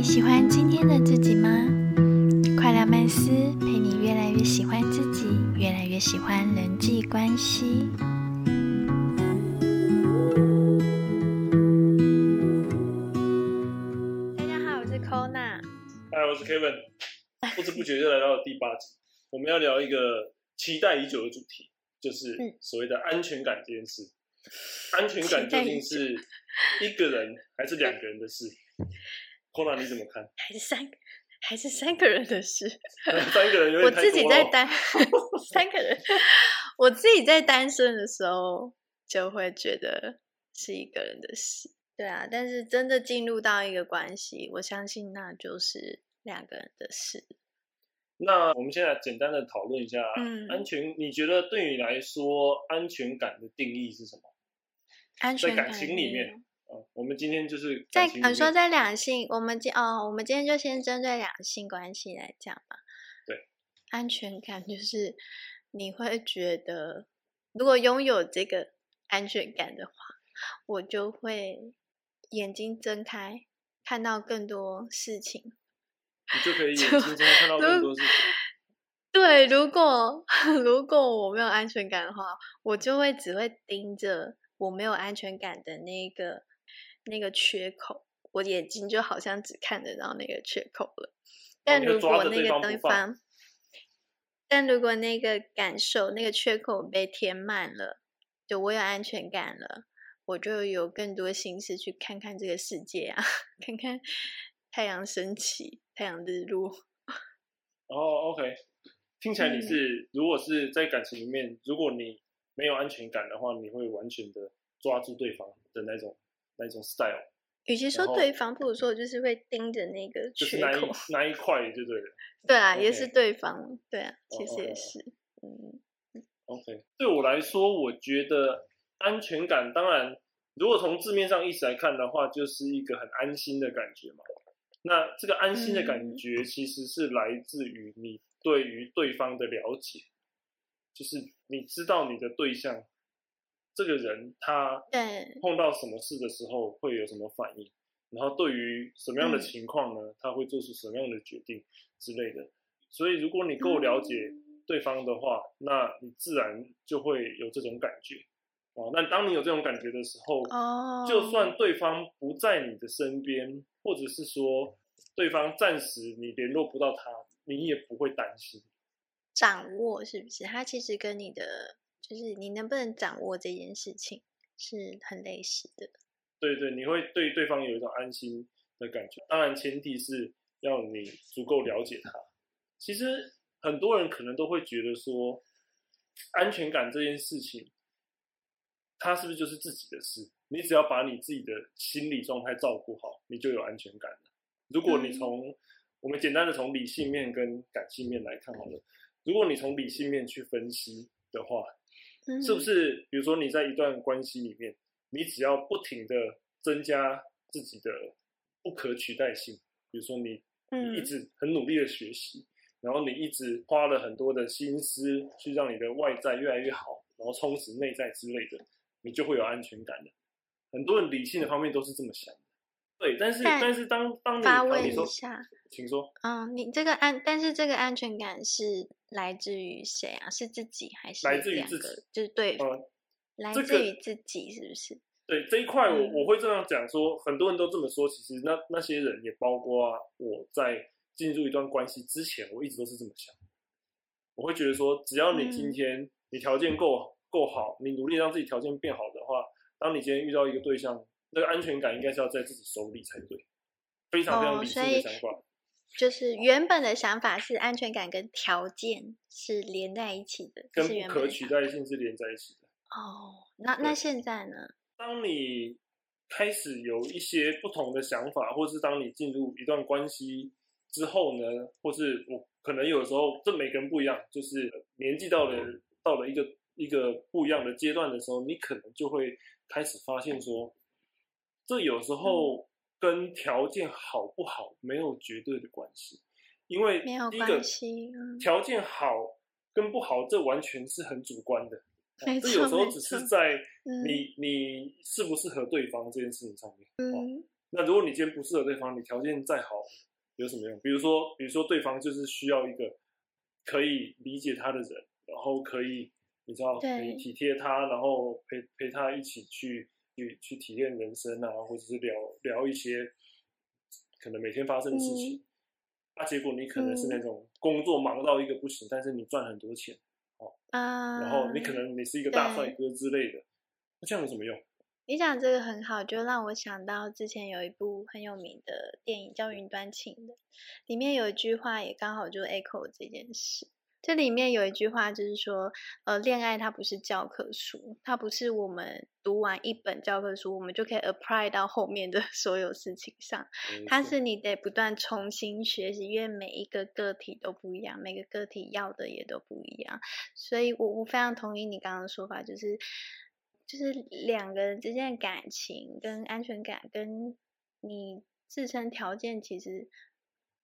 你喜欢今天的自己吗？快乐曼斯陪你越来越喜欢自己，越来越喜欢人际关系。大家好，我是 Kona。嗨，我是 Kevin。不知不觉就来到了第八集，我们要聊一个期待已久的主题，就是所谓的安全感这件事。安全感究竟是一个人还是两个人的事？Kona 你怎么看？还是三还是三个人的事？三个人有点我自己在单 三个人，我自己在单身的时候就会觉得是一个人的事。对啊，但是真的进入到一个关系，我相信那就是两个人的事。那我们现在简单的讨论一下，安全，你觉得对你来说安全感的定义是什么？安全感在感情里面，嗯，我们今天就是在你说在两性，我们今哦，我们今天就先针对两性关系来讲嘛。对，安全感就是你会觉得，如果拥有这个安全感的话，我就会眼睛睁开，看到更多事情。你就可以眼睛睁开看到更多事情。对，如果 如果我没有安全感的话，我就会只会盯着。我没有安全感的那个那个缺口，我眼睛就好像只看得到那个缺口了。但如果那个对方，但如果那个感受那个缺口被填满了，就我有安全感了，我就有更多心思去看看这个世界啊，看看太阳升起、太阳日落。哦，OK，听起来你是如果是在感情里面，如果你。没有安全感的话，你会完全的抓住对方的那种那种 style。与其说对方，不如说就是会盯着那个缺口那一块就对了。对啊，也是对方，对啊，其实也是。嗯，OK，对我来说，我觉得安全感，当然，如果从字面上意思来看的话，就是一个很安心的感觉嘛。那这个安心的感觉，其实是来自于你对于对方的了解。就是你知道你的对象，这个人他碰到什么事的时候会有什么反应，然后对于什么样的情况呢，他会做出什么样的决定之类的。所以如果你够了解对方的话，那你自然就会有这种感觉哦。那当你有这种感觉的时候，哦，就算对方不在你的身边，或者是说对方暂时你联络不到他，你也不会担心。掌握是不是？他其实跟你的就是你能不能掌握这件事情是很类似的。对对，你会对对方有一种安心的感觉。当然，前提是要你足够了解他。其实很多人可能都会觉得说，安全感这件事情，它是不是就是自己的事？你只要把你自己的心理状态照顾好，你就有安全感了。如果你从我们简单的从理性面跟感性面来看好了。如果你从理性面去分析的话，是不是？比如说你在一段关系里面，你只要不停的增加自己的不可取代性，比如说你你一直很努力的学习，然后你一直花了很多的心思去让你的外在越来越好，然后充实内在之类的，你就会有安全感的。很多人理性的方面都是这么想的。对，但是但是当当你发问一下，请说。嗯，你这个安，但是这个安全感是来自于谁啊？是自己还是来自于自己？就是对，来自于自己，是不是？对这一块，我我会这样讲说，很多人都这么说。其实那那些人也包括我在进入一段关系之前，我一直都是这么想。我会觉得说，只要你今天你条件够够好，你努力让自己条件变好的话，当你今天遇到一个对象。那个安全感应该是要在自己手里才对，非常非常理性的想法。就是原本的想法是安全感跟条件是连在一起的，跟不可取代性是连在一起的。哦，那那现在呢？当你开始有一些不同的想法，或是当你进入一段关系之后呢，或是我可能有时候这每个人不一样，就是年纪到了到了一个一个不一样的阶段的时候，你可能就会开始发现说。这有时候跟条件好不好没有绝对的关系，因为第一个条件好跟不好，这完全是很主观的。这有时候只是在你你适不适合对方这件事情上面。嗯，那如果你今天不适合对方，你条件再好有什么用？比如说，比如说对方就是需要一个可以理解他的人，然后可以你知道可以体贴他，然后陪陪他一起去去去体验人生啊，或者是聊聊一些可能每天发生的事情。那结果你可能是那种工作忙到一个不行，但是你赚很多钱哦，啊，然后你可能你是一个大帅哥之类的，那这样有什么用？你讲这个很好，就让我想到之前有一部很有名的电影叫《云端情》的，里面有一句话也刚好就 echo 这件事。这里面有一句话就是说，呃，恋爱它不是教科书，它不是我们读完一本教科书，我们就可以 apply 到后面的 所有事情上。它是你得不断重新学习，因为每一个个体都不一样，每个个体要的也都不一样。所以我我非常同意你刚刚的说法，就是。就是两个人之间的感情跟安全感，跟你自身条件其实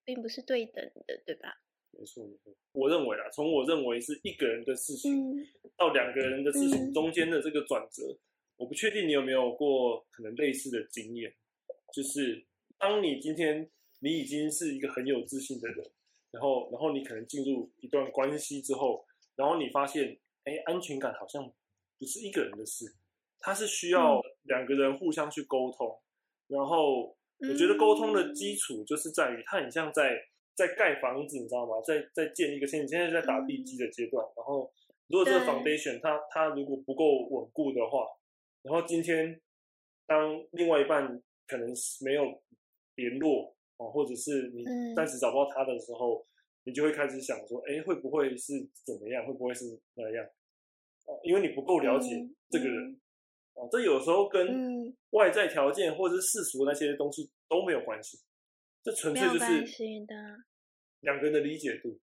并不是对等的，对吧？没错，没错。我认为啊，从我认为是一个人的事情到两个人的事情中间的这个转折，我不确定你有没有过可能类似的经验，就是当你今天你已经是一个很有自信的人，然后然后你可能进入一段关系之后，然后你发现，哎，安全感好像。不是一个人的事，它是需要两个人互相去沟通。然后我觉得沟通的基础就是在于，它很像在在盖房子，你知道吗？在在建一个现，你现在在打地基的阶段。然后如果这个 foundation 它它如果不够稳固的话，然后今天当另外一半可能没有联络啊，或者是你暂时找不到他的时候，你就会开始想说，哎，会不会是怎么样？会不会是那样？因为你不够了解这个人，啊，这有时候跟外在条件或者是世俗那些东西都没有关系，这纯粹就是两个人的理解度。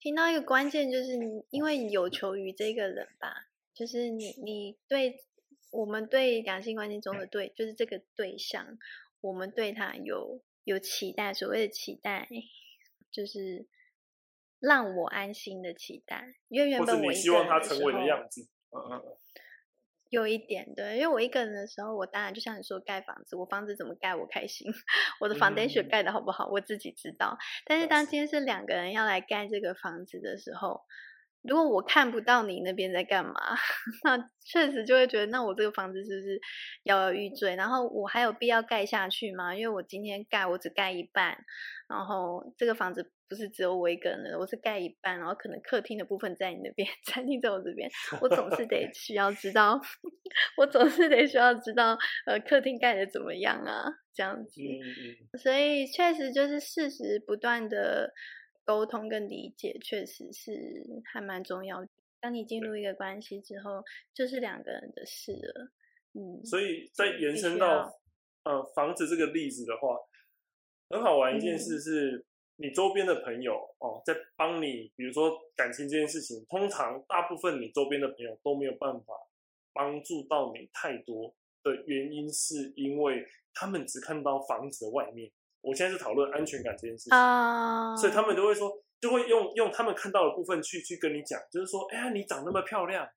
听到一个关键就是你，因为你有求于这个人吧，就是你你对我们对两性关系中的对，就是这个对象，我们对他有有期待，所谓的期待就是。让我安心的期待，因为原本我希望他成为的样子，嗯嗯嗯，有一点对，因为我一个人的时候，我当然就像你说盖房子，我房子怎么盖我开心，我的 foundation 盖的好不好我自己知道。但是当今天是两个人要来盖这个房子的时候，如果我看不到你那边在干嘛，那确实就会觉得，那我这个房子是不是摇摇欲坠？然后我还有必要盖下去吗？因为我今天盖，我只盖一半，然后这个房子。不是只有我一个人的，我是盖一半，然后可能客厅的部分在你那边，餐厅在我这边，我总是得需要知道，我总是得需要知道，呃，客厅盖的怎么样啊？这样子，所以确实就是事实不断的沟通跟理解，确实是还蛮重要。当你进入一个关系之后，就是两个人的事了。嗯，所以在延伸到呃房子这个例子的话，很好玩一件事是。你周边的朋友哦，在帮你，比如说感情这件事情，通常大部分你周边的朋友都没有办法帮助到你太多的原因，是因为他们只看到房子的外面。我现在是讨论安全感这件事情啊，所以他们都会说，就会用用他们看到的部分去去跟你讲，就是说，哎呀，你长那么漂亮，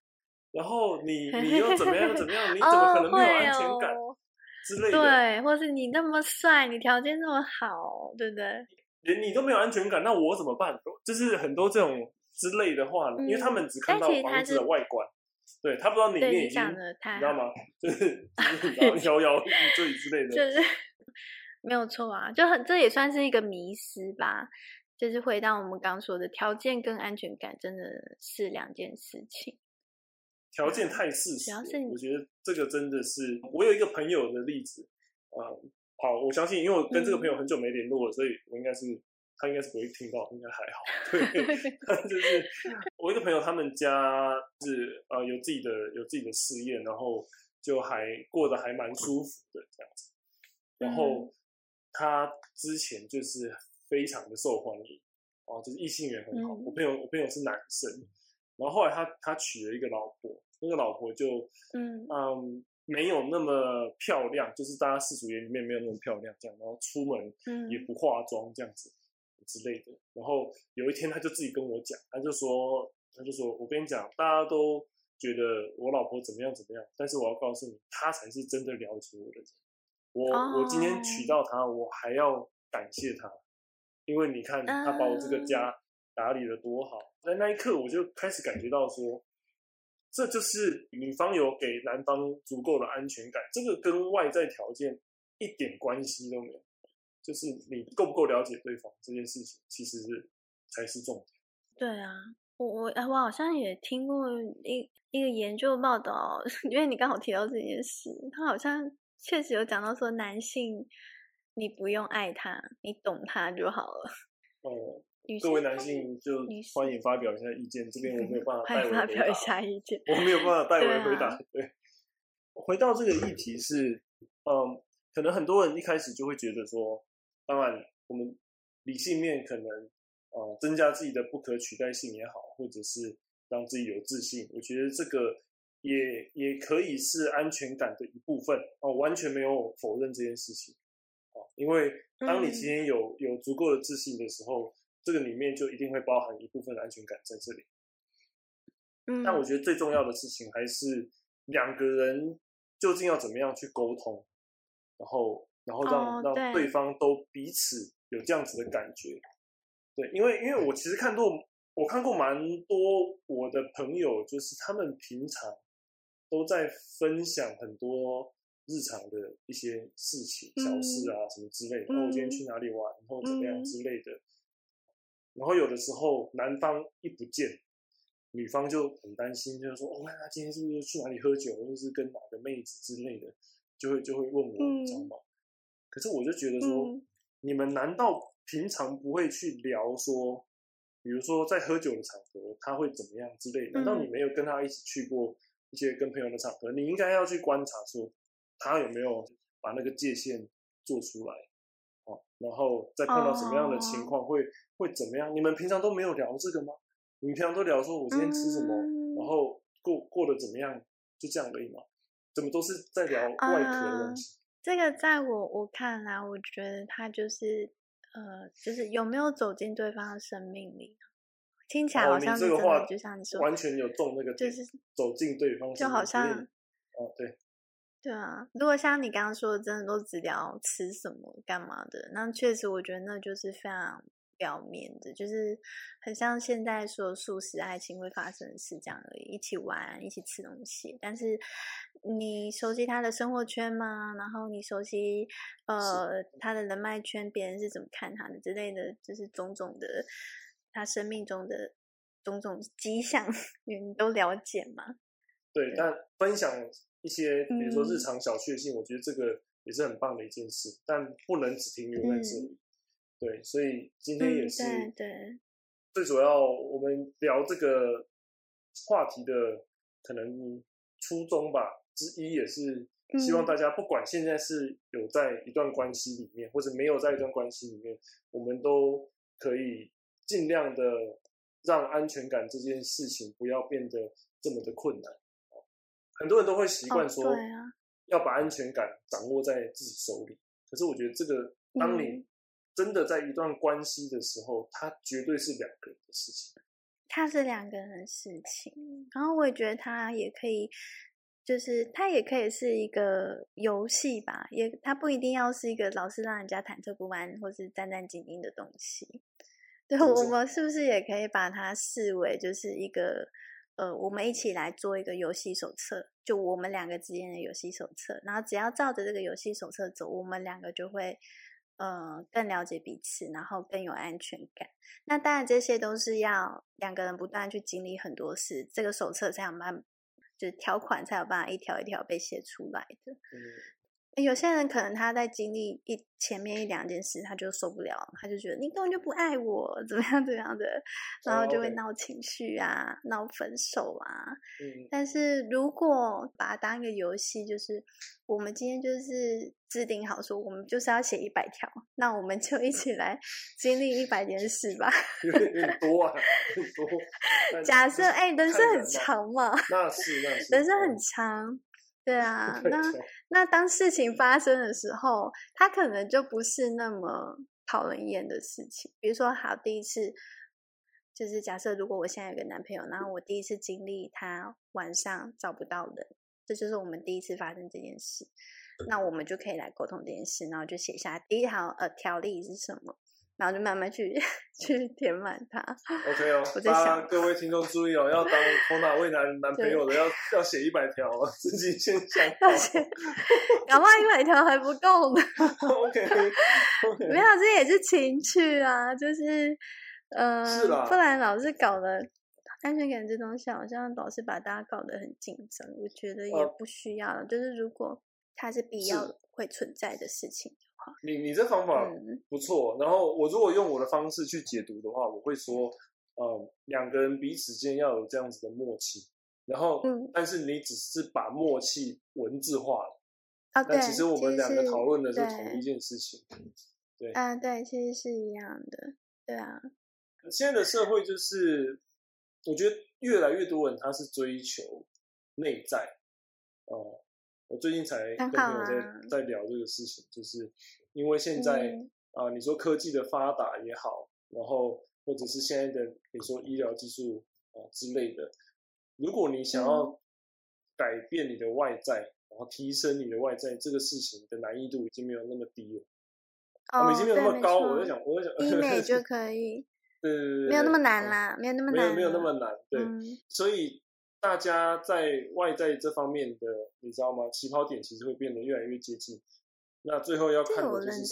然后你你又怎么样怎么样，你怎么可能没有安全感 之类的？对，或是你那么帅，你条件那么好，对不对？连你都没有安全感，那我怎么办？就是很多这种之类的话，因为他们只看到房子的外观，对他不知道里面已经，你知道吗？就是摇摇欲坠之类的，就是 没有错啊，就很这也算是一个迷失吧。就是回到我们刚说的条件跟安全感真的是两件事情。条件太事实，我觉得这个真的是我有一个朋友的例子，啊。好，我相信，因为我跟这个朋友很久没联络了，所以我应该是他应该是不会听到，应该还好。对 就是我一个朋友，他们家是呃有自己的有自己的事业，然后就还过得还蛮舒服的这样子。然后他之前就是非常的受欢迎哦，就是异性缘很好。我朋友我朋友是男生，然后后来他他娶了一个老婆，那个老婆就嗯嗯。没有那么漂亮，就是大家世俗眼里面没有那么漂亮，这样，然后出门也不化妆这样子之类的。然后有一天，他就自己跟我讲，他就说，他就说我跟你讲，大家都觉得我老婆怎么样怎么样，但是我要告诉你，她才是真的了解我的人。我我今天娶到她，我还要感谢她，因为你看她把我这个家打理的多好。在那一刻，我就开始感觉到说，这就是女方有给男方足够的安全感，这个跟外在条件一点关系都没有，就是你够不够了解对方这件事情，其实是才是重点。对啊，我我我好像也听过一一个研究报道，因为你刚好提到这件事，他好像确实有讲到说，男性你不用爱他，你懂他就好了。哦。各位男性就欢迎发表一下意见，这边我没有办法代为发表一下意见，我没有办法代为回答。对，回到这个议题是，嗯，可能很多人一开始就会觉得说，当然我们理性面可能，呃，增加自己的不可取代性也好，或者是让自己有自信，我觉得这个也也可以是安全感的一部分哦，完全没有否认这件事情哦，因为当你今天有有足够的自信的时候。这个里面就一定会包含一部分的安全感在这里，嗯，但我觉得最重要的事情还是两个人究竟要怎么样去沟通，然后然后让让对。方都彼此有这样子的感觉，对，因为因为我其实看过我看过蛮多我的朋友，就是他们平常都在分享很多日常的一些事情、小事啊什么之类的，然后我今天去哪里玩，然后怎么样之类的。然后有的时候男方一不见，女方就很担心，就是说：“哦，他今天是不是去哪里喝酒，或是跟哪个妹子之类的？”就会就会问我，知道吗？可是我就觉得说，你们难道平常不会去聊说，比如说在喝酒的场合他会怎么样之类的？难道你没有跟他一起去过一些跟朋友的场合？你应该要去观察说，他有没有把那个界限做出来？哦，然后再碰到什么样的情况会会怎么样？你们平常都没有聊这个吗？你们平常都聊说我今天吃什么，然后过过得怎么样，就这样而已吗？怎么都是在聊外壳的东西？这个在我我看来，我觉得他就是呃，就是有没有走进对方的生命里？听起来好像这个话就像你说，完全有中那个，就是走进对方，就好像哦，对。对啊，如果像你刚刚说的，真的都只聊吃什么、干嘛的，那确实我觉得那就是非常表面的，就是很像现在说素食爱情会发生的事这样而已，一起玩、一起吃东西。但是你熟悉他的生活圈吗？然后你熟悉呃他的人脉圈，别人是怎么看他的之类的，就是种种的他生命中的种种迹象，你都了解吗？对，但分享。一些比如说日常小确幸，我觉得这个也是很棒的一件事，但不能只停留在这里。对，所以今天也是对最主要，我们聊这个话题的可能初衷吧之一，也是希望大家不管现在是有在一段关系里面，或者没有在一段关系里面，我们都可以尽量的让安全感这件事情不要变得这么的困难。很多人都会习惯说，要把安全感掌握在自己手里。可是我觉得这个，当你真的在一段关系的时候，它绝对是两个人的事情。它是两个人的事情，然后我也觉得它也可以，就是它也可以是一个游戏吧。也，它不一定要是一个老是让人家忐忑不安或是战战兢兢的东西。对，我们是不是也可以把它视为就是一个？呃，我们一起来做一个游戏手册，就我们两个之间的游戏手册。然后只要照着这个游戏手册走，我们两个就会呃更了解彼此，然后更有安全感。那当然，这些都是要两个人不断去经历很多事，这个手册才有办，就是条款才有办法一条一条被写出来的。有些人可能他在经历一前面一两件事，他就受不了，他就觉得你根本就不爱我，怎么样怎么样的，然后就会闹情绪啊，闹分手啊。嗯，但是如果把它当一个游戏，就是我们今天就是制定好说，我们就是要写一百条，那我们就一起来经历一百件事吧。有点多啊，多。假设哎，人生很长嘛，那是那是，人生很长。对啊，那那当事情发生的时候，他可能就不是那么讨人厌的事情。比如说，好，第一次就是假设，如果我现在有个男朋友，然后我第一次经历他晚上找不到人，这就是我们第一次发生这件事。那我们就可以来沟通这件事，然后就写下第一条呃条例是什么，然后就慢慢去 去填满它。OK 哦，我在想各位听众注意哦，要当头哪位男男朋友的要要写一百条哦，自己先想。要写搞不好一百条还不够呢。OK 没有，这也是情趣啊，就是呃，是不然老是搞得安全感这东西好像老是把大家搞得很紧张，我觉得也呃不需要。就是如果它是必要是会存在的事情你你这方法嗯不错。然后我如果用我的方式去解读的话，我会说，呃，两个人彼此间要有这样子的默契。然后，嗯但是你只是把默契文字化了。啊，对，那其实我们两个讨论的是同一件事情。对啊，对，其实是一样的，对啊，现在的社会就是，我觉得越来越多人他是追求内在。呃，我最近才跟朋友在、啊在聊这个事情，就是因为现在嗯啊、你说科技的发达也好，然后或者是现在的你说医疗技术啊、之类的，如果你想嗯要改变你的外在，然后提升你的外在，这个事情的难易度已经没有那么低了，哦已哦，经没有那么高。我在想，我在想，医美就 可以，对对对对，没有那么难，啦，没有那么难，嗯没有没有那么难，对。嗯，所以大家在外在这方面的，你知道吗？起跑点其实会变得越来越接近。那最后要看的就是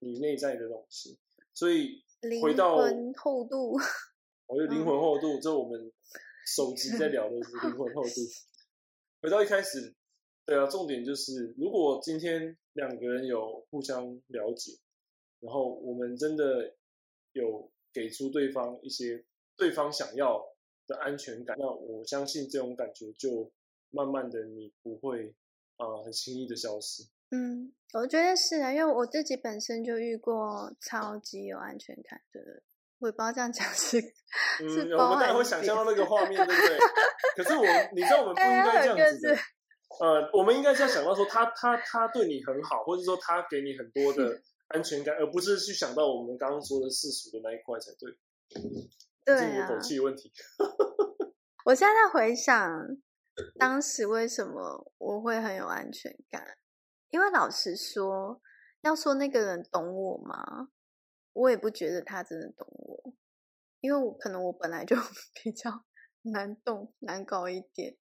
你内在的东西。所以灵回到魂厚度，我觉得灵魂厚度，这我们首集在聊的是 灵魂厚度。回到一开始，对啊，重点就是，如果今天两个人有互相了解，然后我们真的有给出对方一些对方想要的安全感，那我相信这种感觉就慢慢的你不会啊、呃很轻易的消失。嗯，我觉得是啊，因为我自己本身就遇过超级有安全感的人，我也不知道这样讲是嗯，是我们当然会想象到那个画面，对不对？可是我，你知道我们不应该这样子的。呃，我们应该是要想到说他他他对你很好，或者说他给你很多的安全感，而不是去想到我们刚刚说的世俗的那一块才对。对是你的啊口，气问题。我现在在回想当时为什么我会很有安全感，因为老实说，要说那个人懂我吗？我也不觉得他真的懂我，因为我可能我本来就 比较难懂、难搞一点，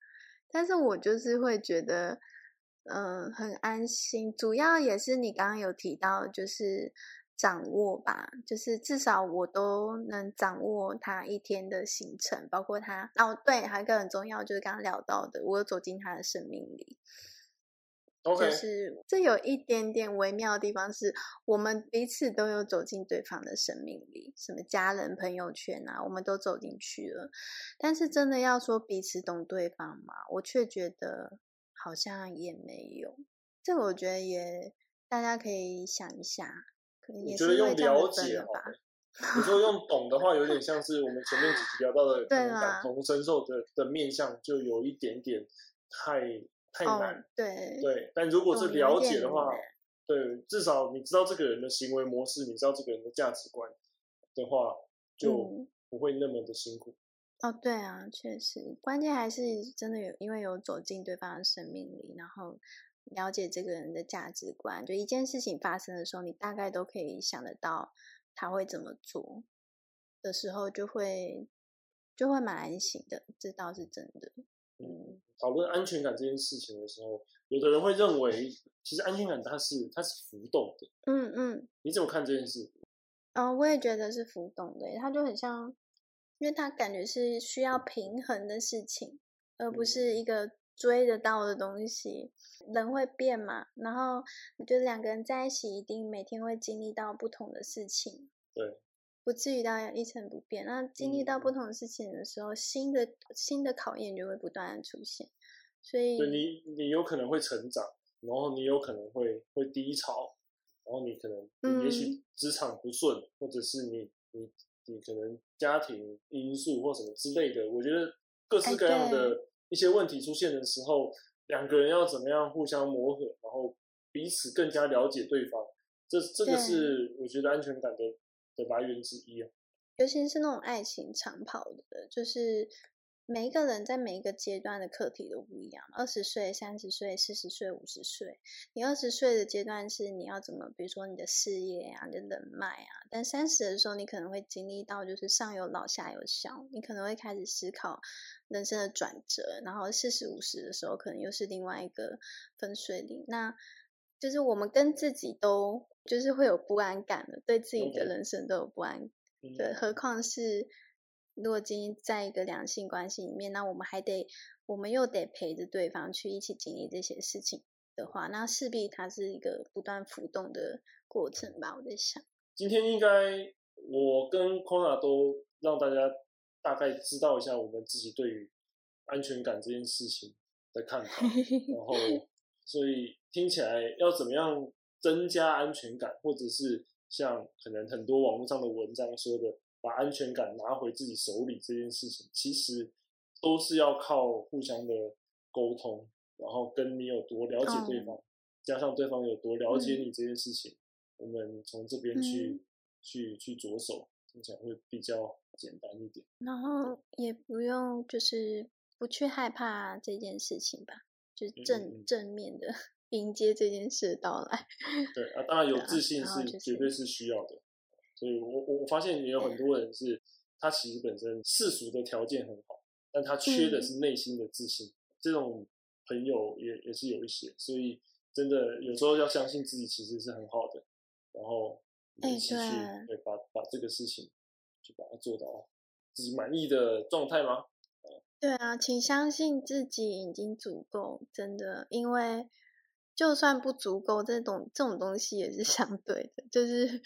但是我就是会觉得，嗯、很安心。主要也是你刚刚有提到，就是掌握吧，就是至少我都能掌握他一天的行程，包括他哦，对，还有一个很重要，就是刚刚聊到的，我有走进他的生命里。OK，就是这有一点点微妙的地方是，我们彼此都有走进对方的生命里，什么家人、朋友圈啊，我们都走进去了。但是真的要说彼此懂对方嘛，我却觉得好像也没有。这个我觉得也大家可以想一下，可能也我觉得用是因为这样了解好了。你说用懂的话，有点像是我们前面几集聊到的，可对能感同身受的的面向，就有一点点太太难。哦，对，对，但如果是了解的话难，对，至少你知道这个人的行为模式，你知道这个人的价值观的话，就嗯不会那么的辛苦。哦，对啊，确实，关键还是真的有，因为有走进对方的生命里，然后了解这个人的价值观。就一件事情发生的时候，你大概都可以想得到他会怎么做的时候，就会就会蛮安心的，这倒是真的。嗯，讨论安全感这件事情的时候，有的人会认为，其实安全感它是它是浮动的。嗯嗯，你怎么看这件事？嗯，我也觉得是浮动的耶，它就很像，因为它感觉是需要平衡的事情，而不嗯是一个追得到的东西。人会变嘛，然后我觉得两个人在一起，一定每天会经历到不同的事情，对，不至于到一成不变。那经历到不嗯同的事情的时候，新的新的考验就会不断的出现，所以对你，你有可能会成长，然后你有可能会会低潮，然后你可能，你也许嗯职场不顺，或者是你你你可能家庭因素或什么之类的，我觉得各式哎各样对的一些问题出现的时候，两个人要怎么样互相磨合，然后彼此更加了解对方，这这个是我觉得安全感的的来源之一啊。尤其是那种爱情长跑的，就是每一个人在每一个阶段的课题都不一样，二十岁、三十岁、四十岁、五十岁。你二十岁的阶段是你要怎么，比如说你的事业啊、你的人脉啊。但三十的时候，你可能会经历到就是上有老下有小，你可能会开始思考人生的转折。然后四十五十的时候，可能又是另外一个分水岭。那就是我们跟自己都就是会有不安感的，对自己的人生都有不安。对，何况是。如果今天在一个两性关系里面，那我们还得，我们又得陪着对方去一起经历这些事情的话，那势必它是一个不断浮动的过程吧。我在想，今天应该我跟 Kona 都让大家大概知道一下我们自己对于安全感这件事情的看法，然后 所以听起来要怎么样增加安全感，或者是像可能很多网络上的文章说的。把安全感拿回自己手里这件事情，其实都是要靠互相的沟通，然后跟你有多了解对方，加上对方有多了解你这件事情，我们从这边去去去着手，听起来会比较简单一点。然后也不用就是不去害怕这件事情吧，就是正正面的 迎接这件事的到来。对啊，当然有自信是绝对是需要的。所以我我我发现也有很多人是，他其实本身世俗的条件很好，但他缺的是内心的自信。这种朋友也也是有一些，所以真的有时候要相信自己其实是很好的，然后一起去对把把这个事情去把它做到自己满意的状态吗？对啊，请相信自己已经足够，真的，因为就算不足够，这种这种东西也是相对的，就是。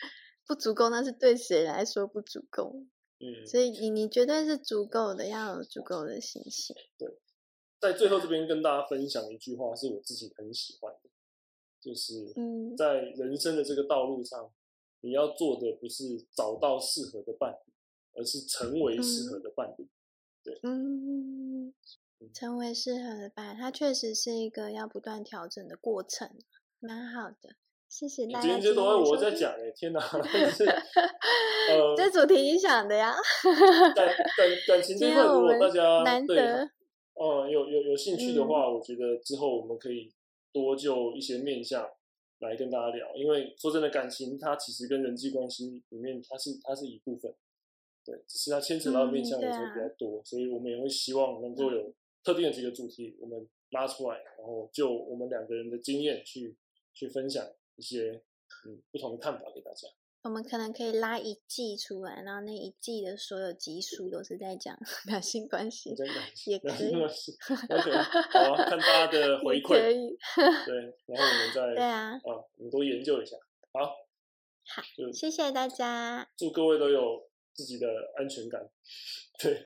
不足够，那是对谁来说不足够？嗯，所以你你绝对是足够的，要有足够的信心。对，在最后这边跟大家分享一句话，是我自己很喜欢的，就是嗯，在人生的这个道路上，你要做的不是找到适合的伴侣，而是成为适合的伴侣。对，嗯，成为适合的伴，它确实是一个要不断调整的过程，蛮好的。谢谢大家。今天这都是我在讲哎，天哪！是呃，这主题影响的呀。感 感感情这块，如果大家对，嗯，有有有兴趣的话，我觉得之后我们可以多就一些面向来跟大家聊。因为说真的，感情它其实跟人际关系里面，它是它是一部分，对，只是它牵扯到面向有时候比较多，所以我们也会希望能够有特定的几个主题，我们拉出来，然后就我们两个人的经验去去分享。一些嗯不同的看法给大家。我们可能可以拉一季出来，然后那一季的所有集数都是在讲两性关系，也可以。OK，好，看大家的 回馈。可以。对，然后我们再对啊，啊，我们多研究一下。好，好，谢谢大家。祝各位都有自己的安全感。对。